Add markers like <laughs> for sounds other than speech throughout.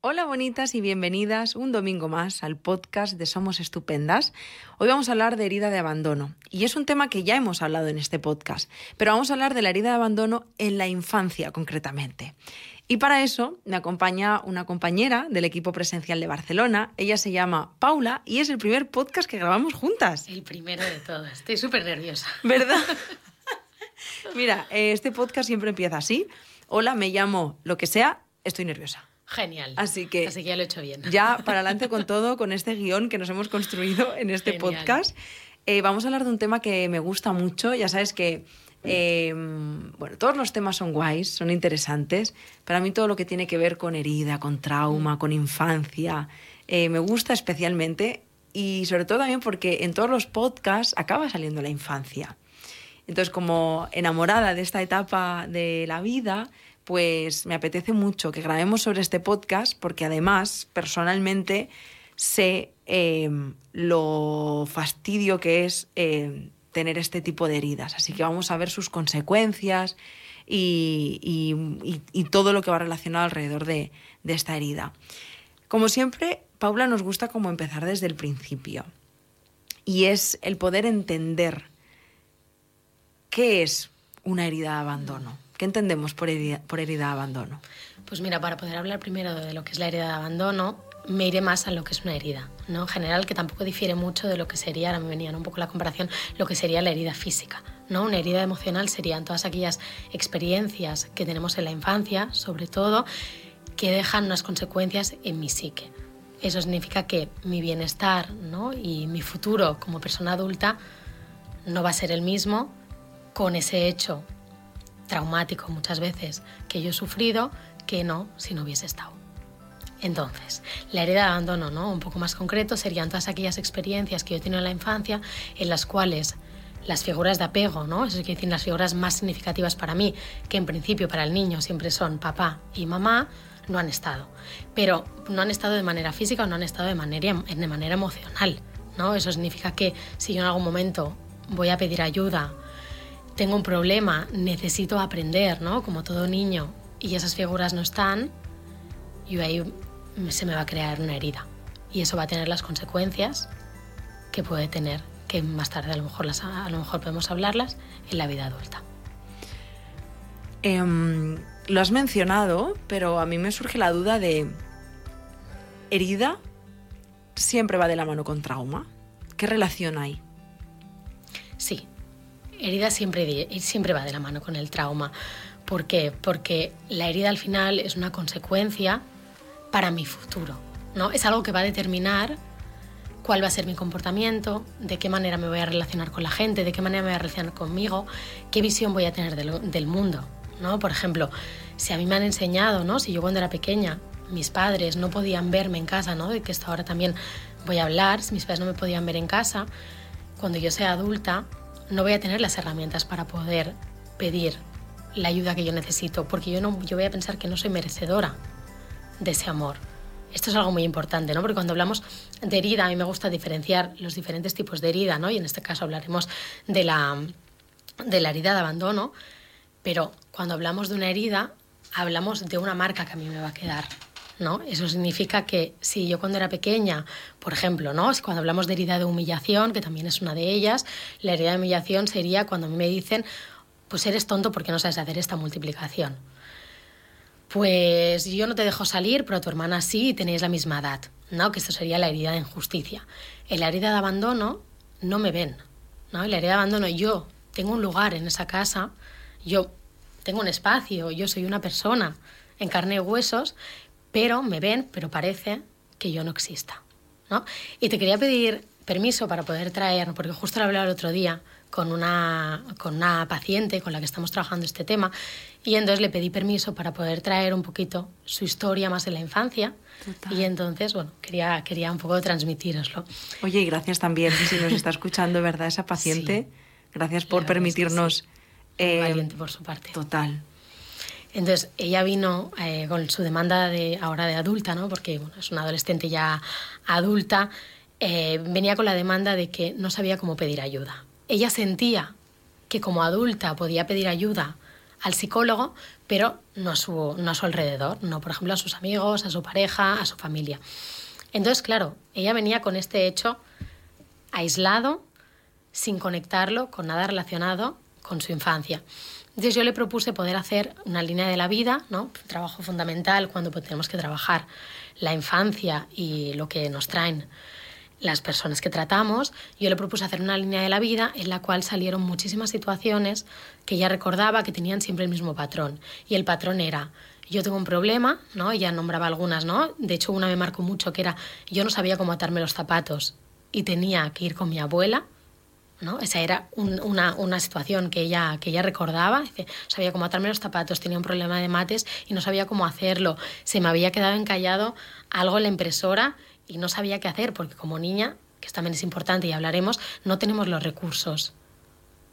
Hola bonitas y bienvenidas un domingo más al podcast de Somos Estupendas. Hoy vamos a hablar de herida de abandono y es un tema que ya hemos hablado en este podcast, pero vamos a hablar de la herida de abandono en la infancia concretamente. Y para eso me acompaña una compañera del equipo presencial de Barcelona. Ella se llama Paula y es el primer podcast que grabamos juntas. El primero de todos. Estoy súper nerviosa. <laughs> ¿Verdad? Mira, eh, este podcast siempre empieza así. Hola, me llamo lo que sea, estoy nerviosa. Genial. Así que, Así que ya lo he hecho bien. Ya para adelante con todo, con este guion que nos hemos construido en este Genial. podcast. Eh, vamos a hablar de un tema que me gusta mucho. Ya sabes que, eh, bueno, todos los temas son guays, son interesantes, pero a mí todo lo que tiene que ver con herida, con trauma, con infancia, eh, me gusta especialmente y sobre todo también porque en todos los podcasts acaba saliendo la infancia. Entonces, como enamorada de esta etapa de la vida, pues me apetece mucho que grabemos sobre este podcast porque además, personalmente, sé eh, lo fastidio que es eh, tener este tipo de heridas. Así que vamos a ver sus consecuencias y todo lo que va relacionado alrededor de, de esta herida. Como siempre, Paula nos gusta como empezar desde el principio. Y es el poder entender qué es una herida de abandono. ¿Qué entendemos por herida, por herida de abandono? Pues mira, para poder hablar primero de lo que es la herida de abandono, me iré más a lo que es una herida, ¿no? En general, que tampoco difiere mucho de lo que sería, ahora me venía un poco la comparación, lo que sería la herida física, ¿no? Una herida emocional serían todas aquellas experiencias que tenemos en la infancia, sobre todo, que dejan unas consecuencias en mi psique. Eso significa que mi bienestar, ¿no? Y mi futuro como persona adulta no va a ser el mismo con ese hecho traumático muchas veces que yo he sufrido que no si no hubiese estado. Entonces, la herida de abandono, ¿no? Un poco más concreto, serían todas aquellas experiencias que yo he tenido en la infancia en las cuales las figuras de apego, ¿no? Eso quiere decir las figuras más significativas para mí, que en principio para el niño siempre son papá y mamá, no han estado. Pero no han estado de manera física o no han estado de manera, de manera emocional, ¿no? Eso significa que si yo en algún momento voy a pedir ayuda, tengo un problema, necesito aprender, ¿no? Como todo niño, y esas figuras no están, y ahí se me va a crear una herida. Y eso va a tener las consecuencias que puede tener, que más tarde a lo mejor, las, a lo mejor podemos hablarlas en la vida adulta. Em, lo has mencionado, pero a mí me surge la duda de herida siempre va de la mano con trauma. ¿Qué relación hay? Herida siempre, siempre va de la mano con el trauma. ¿Por qué? Porque la herida al final es una consecuencia para mi futuro. ¿no? Es algo que va a determinar cuál va a ser mi comportamiento, de qué manera me voy a relacionar con la gente, de qué manera me voy a relacionar conmigo, qué visión voy a tener del, mundo. ¿no? Por ejemplo, si a mí me han enseñado, ¿no? si yo cuando era pequeña, mis padres no podían verme en casa, ¿no? de que esto ahora también voy a hablar, mis padres no me podían ver en casa, cuando yo sea adulta no voy a tener las herramientas para poder pedir la ayuda que yo necesito, porque yo, no, yo voy a pensar que no soy merecedora de ese amor. Esto es algo muy importante, ¿no? Porque cuando hablamos de herida, a mí me gusta diferenciar los diferentes tipos de herida, ¿no? Y en este caso hablaremos de la, de la herida de abandono, pero cuando hablamos de una herida, hablamos de una marca que a mí me va a quedar, ¿no? Eso significa que si yo cuando era pequeña, por ejemplo, ¿no? Si Cuando hablamos de herida de humillación, que también es una de ellas, la herida de humillación sería cuando a mí me dicen, pues eres tonto porque no sabes hacer esta multiplicación. Pues yo no te dejo salir, pero tu hermana sí y tenéis la misma edad, ¿no? Que esto sería la herida de injusticia. En la herida de abandono no me ven, ¿no? En la herida de abandono yo tengo un lugar en esa casa, yo tengo un espacio, yo soy una persona en carne y huesos, pero me ven, pero parece que yo no exista, ¿no? Y te quería pedir permiso para poder traer, porque justo lo hablaba el otro día con una, con una paciente con la que estamos trabajando este tema, y entonces le pedí permiso para poder traer un poquito su historia más en la infancia, Total. y entonces, bueno, quería, quería un poco transmitíroslo. Oye, y gracias también si nos está escuchando, ¿verdad? Esa paciente. Gracias por es que permitirnos. sí. Eh, valiente por su parte. Total. Entonces, ella vino eh, con su demanda de ahora de adulta, ¿no? Porque bueno, es una adolescente ya adulta. eh, venía con la demanda de que no sabía cómo pedir ayuda. Ella sentía que como adulta podía pedir ayuda al psicólogo, pero no a, su, no a su alrededor, no por ejemplo a sus amigos, a su pareja, a su familia. Entonces, claro, ella venía con este hecho aislado, sin conectarlo con nada relacionado con su infancia. Entonces yo le propuse poder hacer una línea de la vida, ¿no? Trabajo fundamental cuando tenemos que trabajar la infancia y lo que nos traen las personas que tratamos, yo le propuse hacer una línea de la vida en la cual salieron muchísimas situaciones que ella recordaba que tenían siempre el mismo patrón. Y el patrón era, yo tengo un problema, ¿no? Ella nombraba algunas, ¿no? De hecho, una me marcó mucho que era, yo no sabía cómo atarme los zapatos y tenía que ir con mi abuela, ¿no? Esa era una, una, situación que ella, que ella recordaba. Dice, sabía cómo atarme los zapatos, tenía un problema de mates y no sabía cómo hacerlo. Se me había quedado encallado algo en la impresora y no sabía qué hacer porque como niña, que también es importante y hablaremos, no tenemos los recursos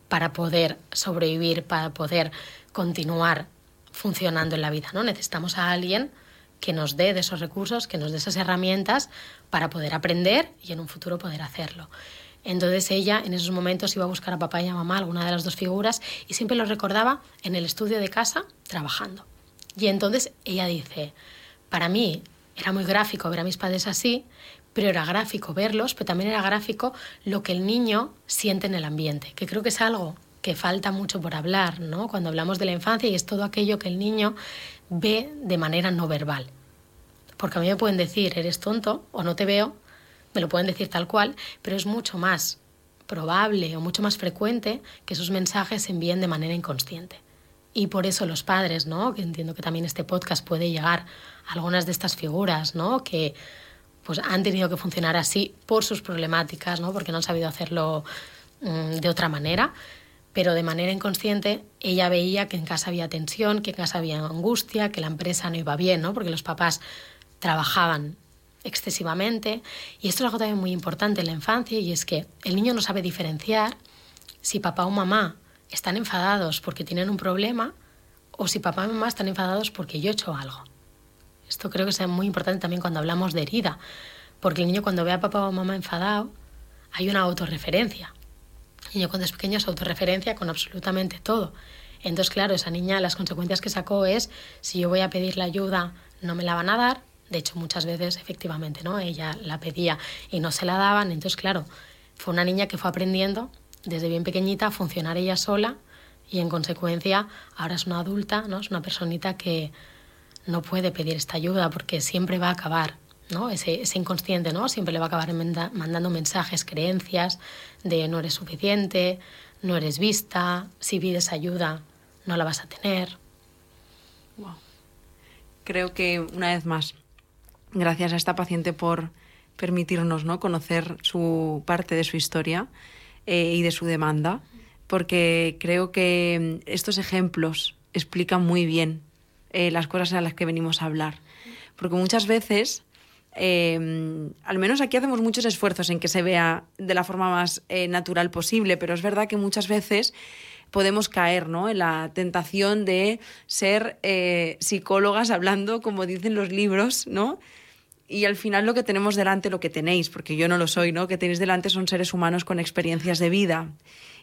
para poder sobrevivir, para poder continuar funcionando en la vida, ¿no? Necesitamos a alguien que nos dé de esos recursos, que nos dé esas herramientas para poder aprender y en un futuro poder hacerlo. Entonces ella en esos momentos iba a buscar a papá y a mamá, alguna de las dos figuras, y siempre los recordaba en el estudio de casa trabajando. Y entonces ella dice, para mí era muy gráfico ver a mis padres así, pero era gráfico verlos, pero también era gráfico lo que el niño siente en el ambiente, que creo que es algo que falta mucho por hablar, ¿no? Cuando hablamos de la infancia y es todo aquello que el niño ve de manera no verbal. Porque a mí me pueden decir, eres tonto o no te veo, me lo pueden decir tal cual, pero es mucho más probable o mucho más frecuente que esos mensajes se envíen de manera inconsciente. Y por eso los padres, ¿no? Que entiendo que también este podcast puede llegar a algunas de estas figuras, ¿no? Que pues han tenido que funcionar así por sus problemáticas, ¿no? Porque no han sabido hacerlo mm, de otra manera, pero de manera inconsciente ella veía que en casa había tensión, que en casa había angustia, que la empresa no iba bien, ¿no? Porque los papás trabajaban excesivamente y esto es algo también muy importante en la infancia y es que el niño no sabe diferenciar si papá o mamá están enfadados porque tienen un problema o si papá y mamá están enfadados porque yo he hecho algo. Esto creo que es muy importante también cuando hablamos de herida, porque el niño cuando ve a papá o mamá enfadado, hay una autorreferencia. El niño cuando es pequeño es autorreferencia con absolutamente todo. Entonces, claro, esa niña las consecuencias que sacó es, si yo voy a pedir la ayuda, no me la van a dar. De hecho, muchas veces, efectivamente, ¿no? Ella la pedía y no se la daban. Entonces, claro, fue una niña que fue aprendiendo desde bien pequeñita a funcionar ella sola y en consecuencia ahora es una adulta, ¿no? Es una personita que no puede pedir esta ayuda porque siempre va a acabar, ¿no? Ese, inconsciente, ¿no? Siempre le va a acabar mandando mensajes, creencias de no eres suficiente, no eres vista, si pides ayuda no la vas a tener. Creo que una vez más, gracias a esta paciente por permitirnos ¿no? conocer su parte de su historia eh, y de su demanda, porque creo que mm, estos ejemplos explican muy bien eh, las cosas a las que venimos a hablar. Porque muchas veces, eh, al menos aquí hacemos muchos esfuerzos en que se vea de la forma más natural posible, pero es verdad que muchas veces podemos caer ¿no? en la tentación de ser psicólogas hablando, como dicen los libros, ¿no? Y al final lo que tenemos delante, lo que tenéis, porque yo no lo soy, ¿no? Que tenéis delante son seres humanos con experiencias de vida.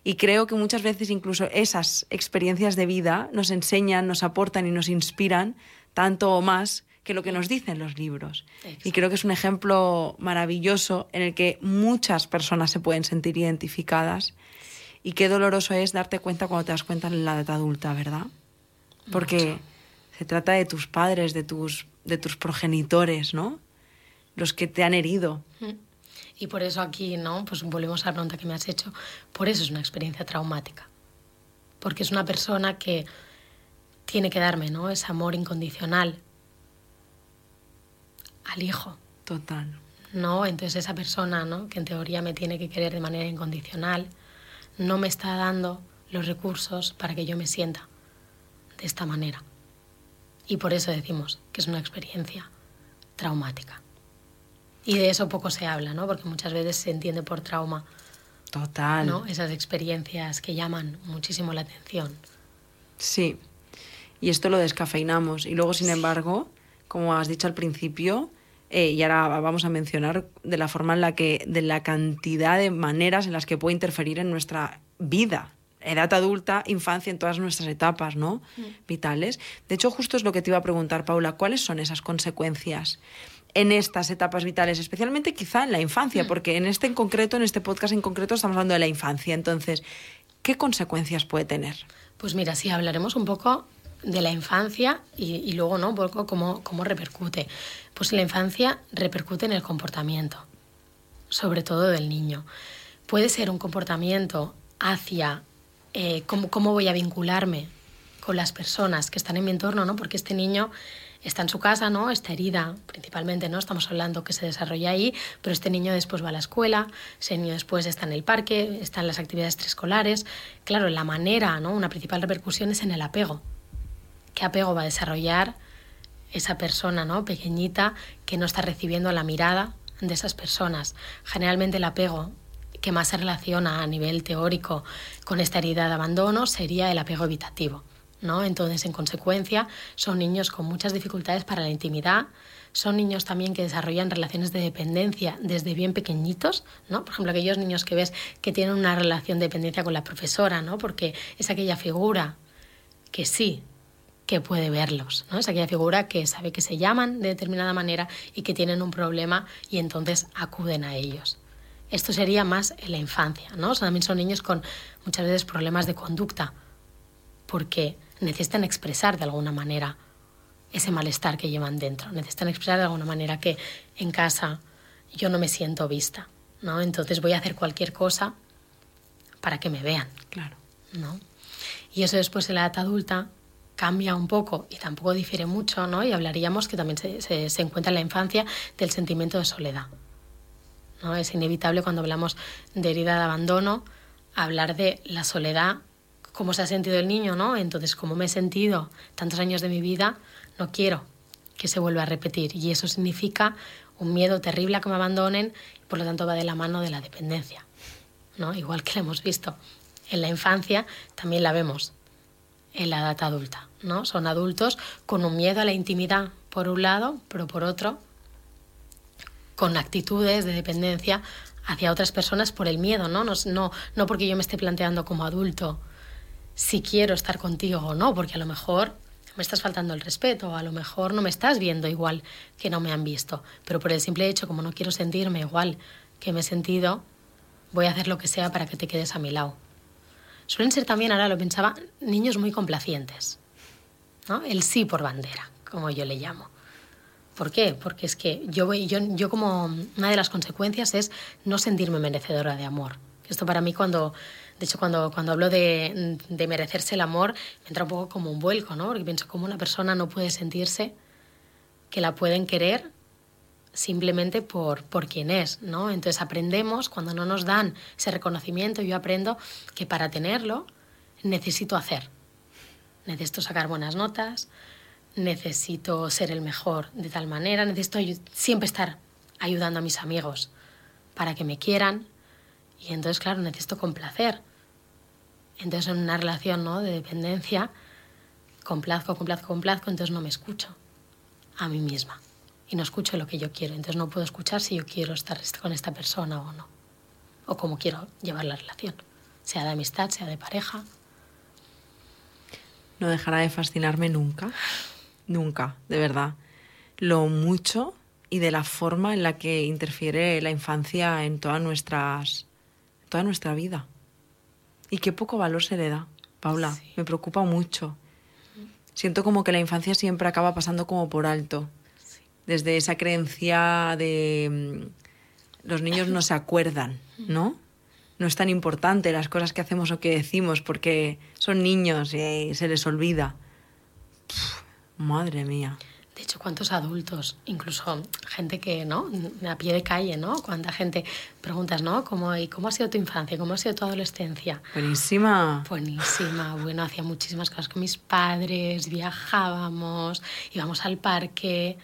Y creo que muchas veces incluso esas experiencias de vida nos enseñan, nos aportan y nos inspiran tanto o más que lo que nos dicen los libros. Y creo que es un ejemplo maravilloso en el que muchas personas se pueden sentir identificadas. Y qué doloroso es darte cuenta cuando te das cuenta en la edad adulta, ¿verdad? Porque se trata de tus padres, de tus, de tus progenitores, ¿no? Los que te han herido. Y por eso aquí, ¿no? Pues volvemos a la pregunta que me has hecho. Por eso es una experiencia traumática. Porque es una persona que tiene que darme, ¿no? Ese amor incondicional al hijo. Total. ¿No? Entonces esa persona, ¿no? Que en teoría me tiene que querer de manera incondicional, no me está dando los recursos para que yo me sienta de esta manera. Y por eso decimos que es una experiencia traumática. Y de eso poco se habla, ¿no? Porque muchas veces se entiende por trauma. Total. ¿no? Esas experiencias que llaman muchísimo la atención. Sí. Y esto lo descafeinamos. Y luego, sin embargo, como has dicho al principio, eh, y ahora vamos a mencionar de la forma en la que, de la cantidad de maneras en las que puede interferir en nuestra vida, edad adulta, infancia, en todas nuestras etapas, ¿no? Mm. Vitales. De hecho, justo es lo que te iba a preguntar, Paula, ¿cuáles son esas consecuencias? En estas etapas vitales, especialmente quizá en la infancia, porque en este en concreto, en este podcast en concreto, estamos hablando de la infancia. Entonces, ¿qué consecuencias puede tener? Pues mira, sí, hablaremos un poco de la infancia y, y luego, ¿no? Un poco cómo, cómo repercute. Pues la infancia repercute en el comportamiento, sobre todo del niño. Puede ser un comportamiento hacia eh, cómo, cómo voy a vincularme con las personas que están en mi entorno, ¿no? Porque este niño está en su casa, ¿no? Está herida, principalmente, ¿no? Estamos hablando que se desarrolla ahí, pero este niño después va a la escuela, ese niño después está en el parque, está en las actividades extraescolares. Claro, la manera, ¿no? Una principal repercusión es en el apego. ¿Qué apego va a desarrollar esa persona, ¿no? Pequeñita que no está recibiendo la mirada de esas personas. Generalmente el apego que más se relaciona a nivel teórico con esta herida de abandono sería el apego evitativo. ¿No? Entonces, en consecuencia, son niños con muchas dificultades para la intimidad, son niños también que desarrollan relaciones de dependencia desde bien pequeñitos, ¿no? Por ejemplo, aquellos niños que ves que tienen una relación de dependencia con la profesora, ¿no? Porque es aquella figura que sí, que puede verlos, ¿no? Es aquella figura que sabe que se llaman de determinada manera y que tienen un problema y entonces acuden a ellos. Esto sería más en la infancia, ¿no? también son niños con muchas veces problemas de conducta, porque necesitan expresar de alguna manera ese malestar que llevan dentro, necesitan expresar de alguna manera que en casa yo no me siento vista, ¿no? Entonces voy a hacer cualquier cosa para que me vean. Claro. ¿no? Y eso después en la edad adulta cambia un poco y tampoco difiere mucho, ¿no? Y hablaríamos que también se, se, se encuentra en la infancia del sentimiento de soledad. ¿no? Es inevitable cuando hablamos de herida de abandono hablar de la soledad cómo se ha sentido el niño, ¿no? Entonces, como me he sentido tantos años de mi vida, no quiero que se vuelva a repetir. Y eso significa un miedo terrible a que me abandonen y por lo tanto va de la mano de la dependencia, ¿no? Igual que la hemos visto en la infancia, también la vemos en la edad adulta, ¿no? Son adultos con un miedo a la intimidad por un lado, pero por otro con actitudes de dependencia hacia otras personas por el miedo, ¿no? No, no, no porque yo me esté planteando como adulto si quiero estar contigo o no, porque a lo mejor me estás faltando el respeto, a lo mejor no me estás viendo igual que no me han visto, pero por el simple hecho, como no quiero sentirme igual que me he sentido, voy a hacer lo que sea para que te quedes a mi lado. Suelen ser también, ahora lo pensaba, niños muy complacientes. El sí por bandera, como yo le llamo. ¿Por qué? Porque es que yo, yo, yo como una de las consecuencias es no sentirme merecedora de amor. Esto para mí cuando de hecho, cuando, cuando hablo de, de, merecerse el amor, me entra un poco como un vuelco, ¿no? Porque pienso cómo una persona no puede sentirse que la pueden querer simplemente por, por quien es, ¿no? Entonces aprendemos, cuando no nos dan ese reconocimiento, yo aprendo que para tenerlo necesito hacer. Necesito sacar buenas notas, necesito ser el mejor de tal manera, necesito siempre estar ayudando a mis amigos para que me quieran. Y entonces, claro, necesito complacer. Entonces en una relación ¿no? de dependencia, complazco, complazco, complazco, entonces no me escucho a mí misma y no escucho lo que yo quiero. Entonces no puedo escuchar si yo quiero estar con esta persona o no, o cómo quiero llevar la relación, sea de amistad, sea de pareja. No dejará de fascinarme nunca, nunca, de verdad, lo mucho y de la forma en la que interfiere la infancia en todas nuestras, toda nuestra vida. Y qué poco valor se le da, Paula. Sí. Me preocupa mucho. Siento como que la infancia siempre acaba pasando como por alto. Sí. Desde esa creencia de mm, los niños no se acuerdan, ¿no? No es tan importante las cosas que hacemos o que decimos porque son niños y se les olvida. Pff, madre mía. De hecho, ¿cuántos adultos, incluso gente que, ¿no? A pie de calle, ¿no? Cuánta gente preguntas, ¿no? ¿Cómo, ¿Y cómo ha sido tu infancia? ¿Cómo ha sido tu adolescencia? Buenísima. Buenísima. Bueno, hacía muchísimas cosas con mis padres, viajábamos, íbamos al parque.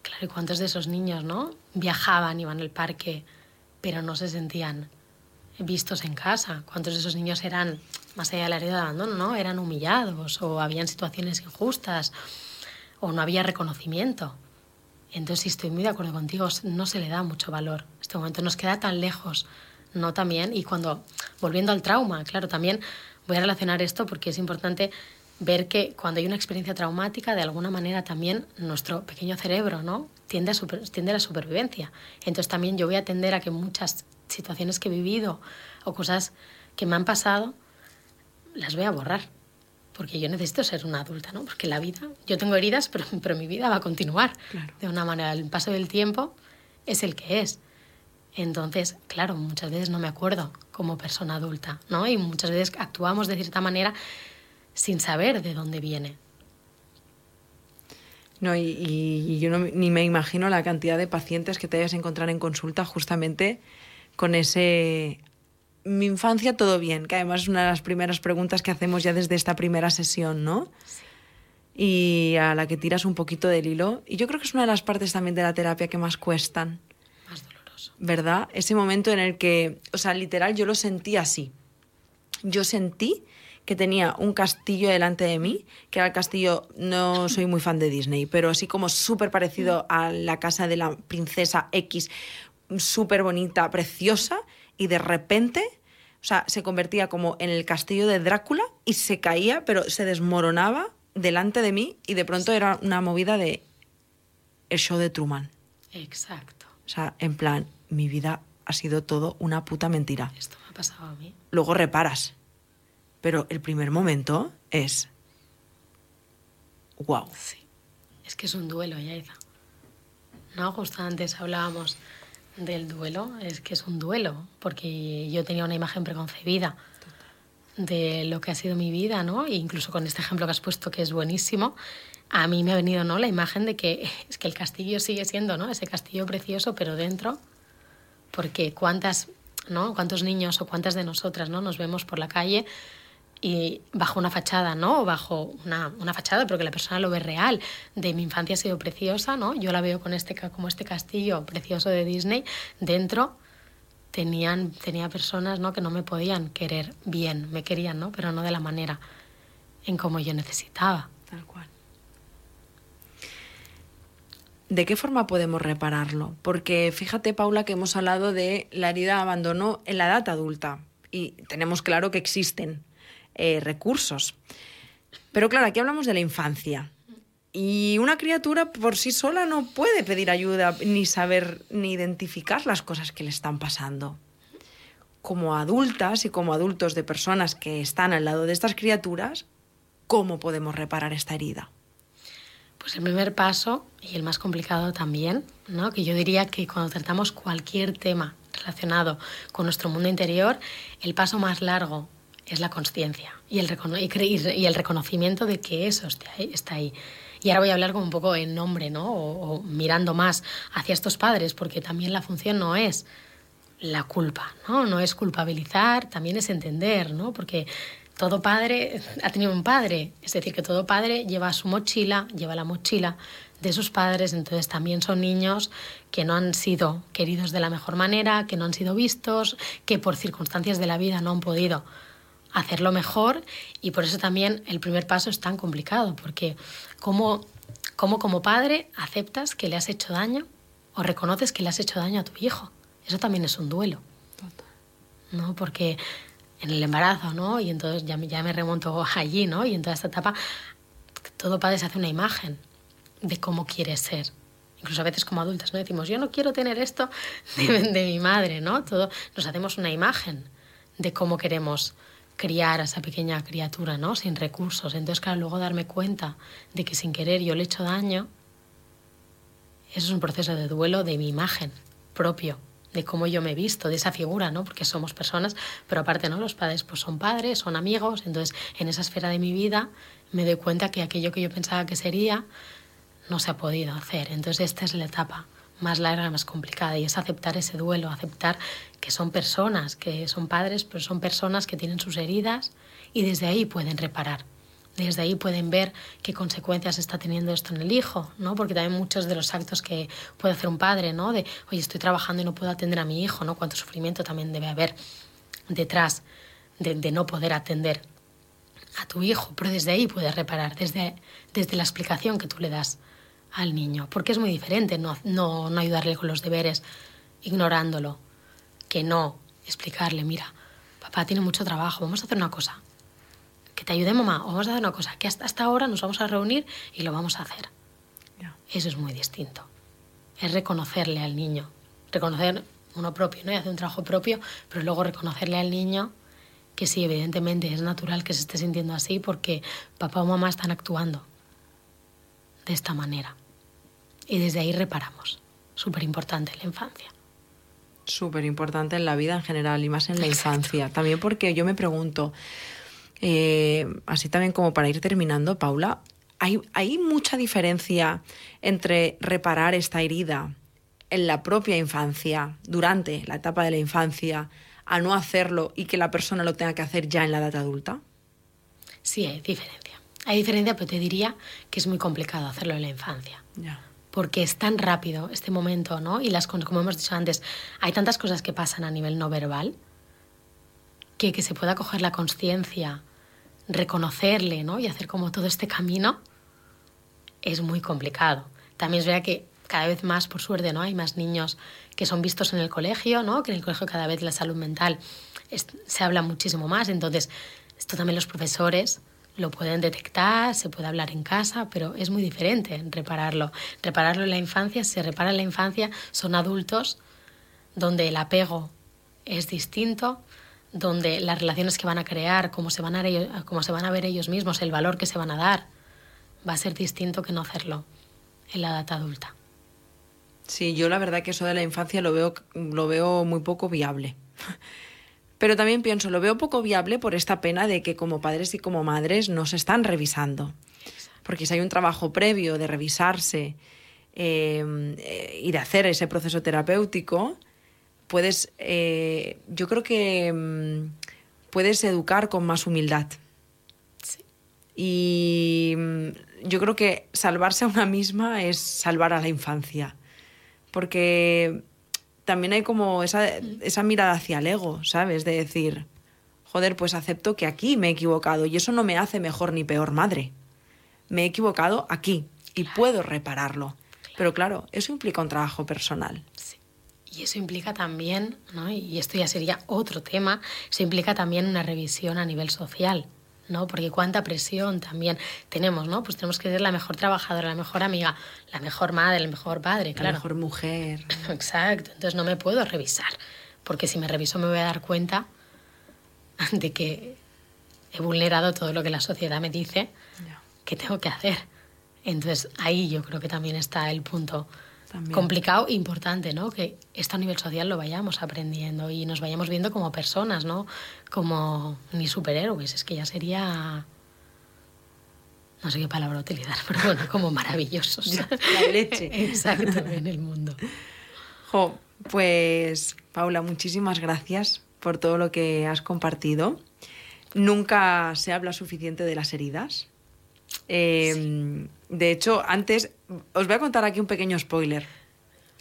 Claro, ¿y cuántos de esos niños, ¿no? Viajaban, iban al parque, pero no se sentían vistos en casa. ¿Cuántos de esos niños eran, más allá de la herida de abandono, ¿no? Eran humillados o habían situaciones injustas o no había reconocimiento. Entonces, si estoy muy de acuerdo contigo, no se le da mucho valor. Este momento nos queda tan lejos ¿no? También, y cuando, volviendo al trauma, claro, también voy a relacionar esto porque es importante ver que cuando hay una experiencia traumática, de alguna manera también nuestro pequeño cerebro, ¿no? Tiende a, tiende a la supervivencia. Entonces también yo voy a tender a que muchas situaciones que he vivido o cosas que me han pasado, las voy a borrar. Porque yo necesito ser una adulta, ¿no? Porque la vida, yo tengo heridas, pero, <laughs> pero mi vida va a continuar. De una manera, el paso del tiempo es el que es. Entonces, claro, muchas veces no me acuerdo como persona adulta, ¿no? Y muchas veces actuamos de cierta manera sin saber de dónde viene. No, y, yo ni me imagino la cantidad de pacientes que te hayas encontrar en consulta justamente con ese mi infancia todo bien, que además es una de las primeras preguntas que hacemos ya desde esta primera sesión, ¿no? Sí. Y a la que tiras un poquito del hilo. Y yo creo que es una de las partes también de la terapia que más cuestan. Más doloroso. ¿Verdad? Ese momento en el que, o sea, literal, yo lo sentí así. Yo sentí que tenía un castillo delante de mí, que era el castillo, no soy muy fan de Disney, pero así como súper parecido a la casa de la princesa X, súper bonita, preciosa, y de repente, o sea, se convertía como en el castillo de Drácula y se caía, pero se desmoronaba delante de mí y de pronto era una movida de el show de Truman. Exacto. O sea, en plan, mi vida ha sido todo una puta mentira. Esto me ha pasado a mí. Luego reparas. Pero el primer momento es. ¡Wow! Sí. Es que es un duelo, Yaiza. No, justo antes hablábamos del duelo, es que es un duelo, porque yo tenía una imagen preconcebida de lo que ha sido mi vida, ¿no? E incluso con este ejemplo que has puesto, que es buenísimo, a mí me ha venido, ¿no? La imagen de que <laughs> es que el castillo sigue siendo, ¿no? Ese castillo precioso, pero dentro, porque cuántas, ¿no? Cuántos niños o cuántas de nosotras, ¿no? Nos vemos por la calle y bajo una fachada, ¿no? Bajo una, una, fachada, pero que la persona lo ve real. De mi infancia ha sido preciosa, ¿no? Yo la veo con este, como este castillo precioso de Disney. Dentro tenían, tenía personas, ¿no? Que no me podían querer bien, me querían, ¿no? Pero no de la manera en como yo necesitaba. Tal cual. ¿De qué forma podemos repararlo? Porque fíjate, Paula, que hemos hablado de la herida de abandono en la edad adulta y tenemos claro que existen eh, recursos. Pero claro, aquí hablamos de la infancia. Y una criatura por sí sola no puede pedir ayuda ni saber ni identificar las cosas que le están pasando. Como adultas y como adultos de personas que están al lado de estas criaturas, ¿cómo podemos reparar esta herida? Pues el primer paso, y el más complicado también, ¿no? que yo diría que cuando tratamos cualquier tema relacionado con nuestro mundo interior, el paso más largo es la conciencia y el, y el reconocimiento de que eso está ahí. Y ahora voy a hablar como un poco en nombre, ¿no? O, mirando más hacia estos padres, porque también la función no es la culpa, ¿no? No es culpabilizar, también es entender, ¿no? Porque todo padre ha tenido un padre, es decir, que todo padre lleva su mochila, lleva la mochila de sus padres, entonces también son niños que no han sido queridos de la mejor manera, que no han sido vistos, que por circunstancias de la vida no han podido hacerlo mejor y por eso también el primer paso es tan complicado, porque ¿cómo, cómo como padre aceptas que le has hecho daño o reconoces que le has hecho daño a tu hijo? Eso también es un duelo. ¿No? Porque en el embarazo, ¿no? Y entonces ya, ya me remonto allí, ¿no? Y en toda esta etapa todo padre se hace una imagen de cómo quiere ser. Incluso a veces como adultas, ¿no? Decimos, yo no quiero tener esto de, de mi madre, ¿no? Todo, nos hacemos una imagen de cómo queremos criar a esa pequeña criatura, ¿no? Sin recursos. Entonces, claro, luego darme cuenta de que sin querer yo le he hecho daño, eso es un proceso de duelo de mi imagen propio, de cómo yo me he visto, de esa figura, ¿no? Porque somos personas, pero aparte, ¿no? Los padres pues son padres, son amigos, entonces en esa esfera de mi vida me doy cuenta que aquello que yo pensaba que sería no se ha podido hacer. Entonces esta es la etapa más larga, más complicada, y es aceptar ese duelo, aceptar que son personas, que son padres, pero son personas que tienen sus heridas y desde ahí pueden reparar. Desde ahí pueden ver qué consecuencias está teniendo esto en el hijo, ¿no? Porque también muchos de los actos que puede hacer un padre, ¿no? De, oye, estoy trabajando y no puedo atender a mi hijo, ¿no? Cuánto sufrimiento también debe haber detrás de, de no poder atender a tu hijo, pero desde ahí puedes reparar, desde, desde la explicación que tú le das al niño, porque es muy diferente no, no, no ayudarle con los deberes ignorándolo, que no explicarle, mira, papá tiene mucho trabajo, vamos a hacer una cosa. Que te ayude mamá, o vamos a hacer una cosa, que hasta, hasta ahora nos vamos a reunir y lo vamos a hacer. Eso es muy distinto. Es reconocerle al niño, reconocer uno propio, ¿no? Y hacer un trabajo propio, pero luego reconocerle al niño que sí, evidentemente es natural que se esté sintiendo así porque papá o mamá están actuando de esta manera. Y desde ahí reparamos. Súper importante en la infancia. Súper importante en la vida en general y más en la infancia. También porque yo me pregunto, eh, así también como para ir terminando, Paula, ¿hay, ¿hay mucha diferencia entre reparar esta herida en la propia infancia, durante la etapa de la infancia, a no hacerlo y que la persona lo tenga que hacer ya en la edad adulta? Sí, hay diferencia. Hay diferencia, pero te diría que es muy complicado hacerlo en la infancia. Porque es tan rápido este momento, ¿no? Y las como hemos dicho antes, hay tantas cosas que pasan a nivel no verbal que que se pueda coger la conciencia, reconocerle, ¿no? Y hacer como todo este camino es muy complicado. También es verdad que cada vez más, por suerte, ¿no? Hay más niños que son vistos en el colegio, ¿no? Que en el colegio cada vez la salud mental se habla muchísimo más. Entonces, esto también los profesores lo pueden detectar, se puede hablar en casa, pero es muy diferente repararlo. Repararlo en la infancia, se repara en la infancia, son adultos donde el apego es distinto, donde las relaciones que van a crear, cómo se van a, cómo se van a ver ellos mismos, el valor que se van a dar, va a ser distinto que no hacerlo en la edad adulta. Sí, yo la verdad que eso de la infancia lo veo, lo veo muy poco viable. Pero también pienso, lo veo poco viable por esta pena de que como padres y como madres no se están revisando. Porque si hay un trabajo previo de revisarse em, eh, y de hacer ese proceso terapéutico, puedes, eh, yo creo que em, puedes educar con más humildad. Y mm, yo creo que salvarse a una misma es salvar a la infancia porque también hay como esa, esa mirada hacia el ego, ¿sabes? De decir, joder, pues acepto que aquí me he equivocado y eso no me hace mejor ni peor madre. Me he equivocado aquí y puedo repararlo. Pero claro, eso implica un trabajo personal. Sí. Y eso implica también, ¿no? y esto ya sería otro tema, eso implica también una revisión a nivel social. ¿No? Porque cuánta presión también tenemos, ¿no? Pues tenemos que ser la mejor trabajadora, la mejor amiga, la mejor madre, el mejor padre, claro. La mejor mujer. <laughs> Exacto, entonces no me puedo revisar, porque si me reviso me voy a dar cuenta <laughs> de que he vulnerado todo lo que la sociedad me dice que tengo que hacer. Entonces ahí yo creo que también está el punto complicado e importante, ¿no? Que esto a nivel social lo vayamos aprendiendo y nos vayamos viendo como personas, ¿no? Como ni superhéroes, es que ya sería no sé qué palabra utilizar, <laughs> pero bueno, como maravillosos. La leche. <laughs> Exacto, en el mundo. Jo, pues Paula, muchísimas gracias por todo lo que has compartido. Nunca se habla suficiente de las heridas. Eh, de hecho, antes os voy a contar aquí un pequeño spoiler.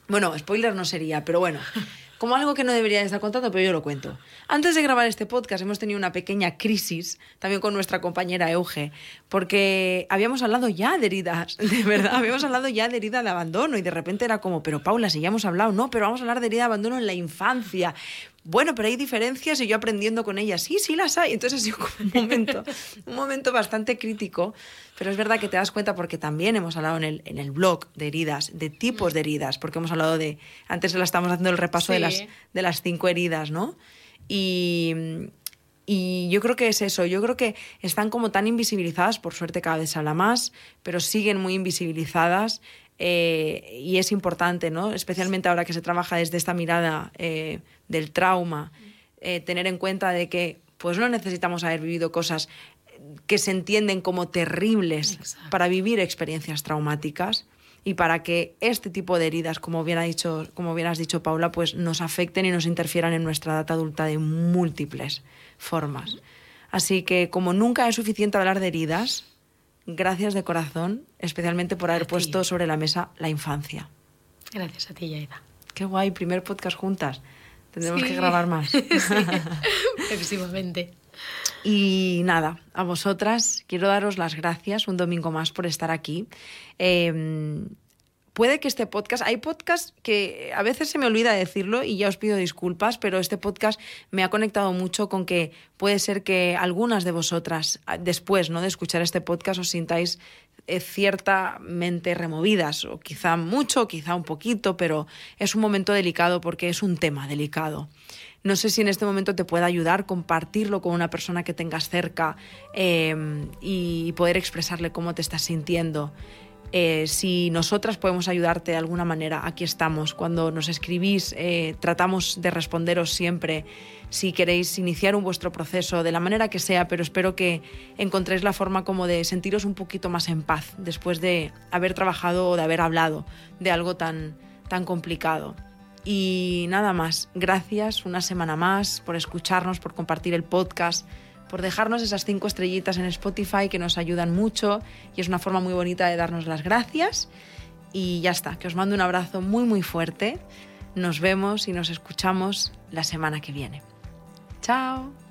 Bueno, spoiler no sería, pero bueno, <laughs> como algo que no debería estar contando, pero yo lo cuento. Antes de grabar este podcast hemos tenido una pequeña crisis, también con nuestra compañera Euge, porque habíamos hablado ya de heridas, <laughs> de verdad, habíamos hablado ya de herida de abandono y de repente era como, pero Paula, si ya hemos hablado, no, pero vamos a hablar de herida de abandono en la infancia bueno, pero hay diferencias y yo aprendiendo con ellas, sí, sí las hay. Entonces ha sido como un momento, <laughs> un momento bastante crítico, pero es verdad que te das cuenta porque también hemos hablado en el, en el blog de heridas, de tipos de heridas, porque hemos hablado de, antes la estamos haciendo el repaso de, las, de las cinco heridas, ¿no? Y, y yo creo que es eso, yo creo que están como tan invisibilizadas, por suerte cada vez se habla más, pero siguen muy invisibilizadas eh, y es importante, ¿no? especialmente ahora que se trabaja desde esta mirada eh, del trauma, eh, tener en cuenta de que pues no necesitamos haber vivido cosas que se entienden como terribles para vivir experiencias traumáticas y para que este tipo de heridas, como bien, ha dicho, como bien has dicho Paula, pues nos afecten y nos interfieran en nuestra edad adulta de múltiples formas. Así que como nunca es suficiente hablar de heridas, gracias de corazón, especialmente por haber puesto sobre la mesa la infancia. Gracias a ti, Yaida. Qué guay, primer podcast juntas. Tendremos que grabar más. <laughs> sí, Y nada, a vosotras quiero daros las gracias un domingo más por estar aquí. Em, puede que este podcast, hay podcasts que a veces se me olvida decirlo y ya os pido disculpas, pero este podcast me ha conectado mucho con que puede ser que algunas de vosotras, después ¿no? de escuchar este podcast, os sintáis eh, ciertamente removidas, o quizá mucho, quizá un poquito, pero es un momento delicado porque es un tema delicado. No sé si en este momento te puede ayudar compartirlo con una persona que tengas cerca em, y poder expresarle cómo te estás sintiendo. Eh, si nosotras podemos ayudarte de alguna manera, aquí estamos. Cuando nos escribís, eh, tratamos de responderos siempre si queréis iniciar un vuestro proceso de la manera que sea, pero espero que encontréis la forma como de sentiros un poquito más en paz después de haber trabajado o de haber hablado de algo tan, tan complicado. Y nada más, gracias una semana más por escucharnos, por compartir el podcast, por dejarnos esas cinco estrellitas en Spotify que nos ayudan mucho y es una forma muy bonita de darnos las gracias. Y ya está, que os mando un abrazo muy muy fuerte. Nos vemos y nos escuchamos la semana que viene. Chao.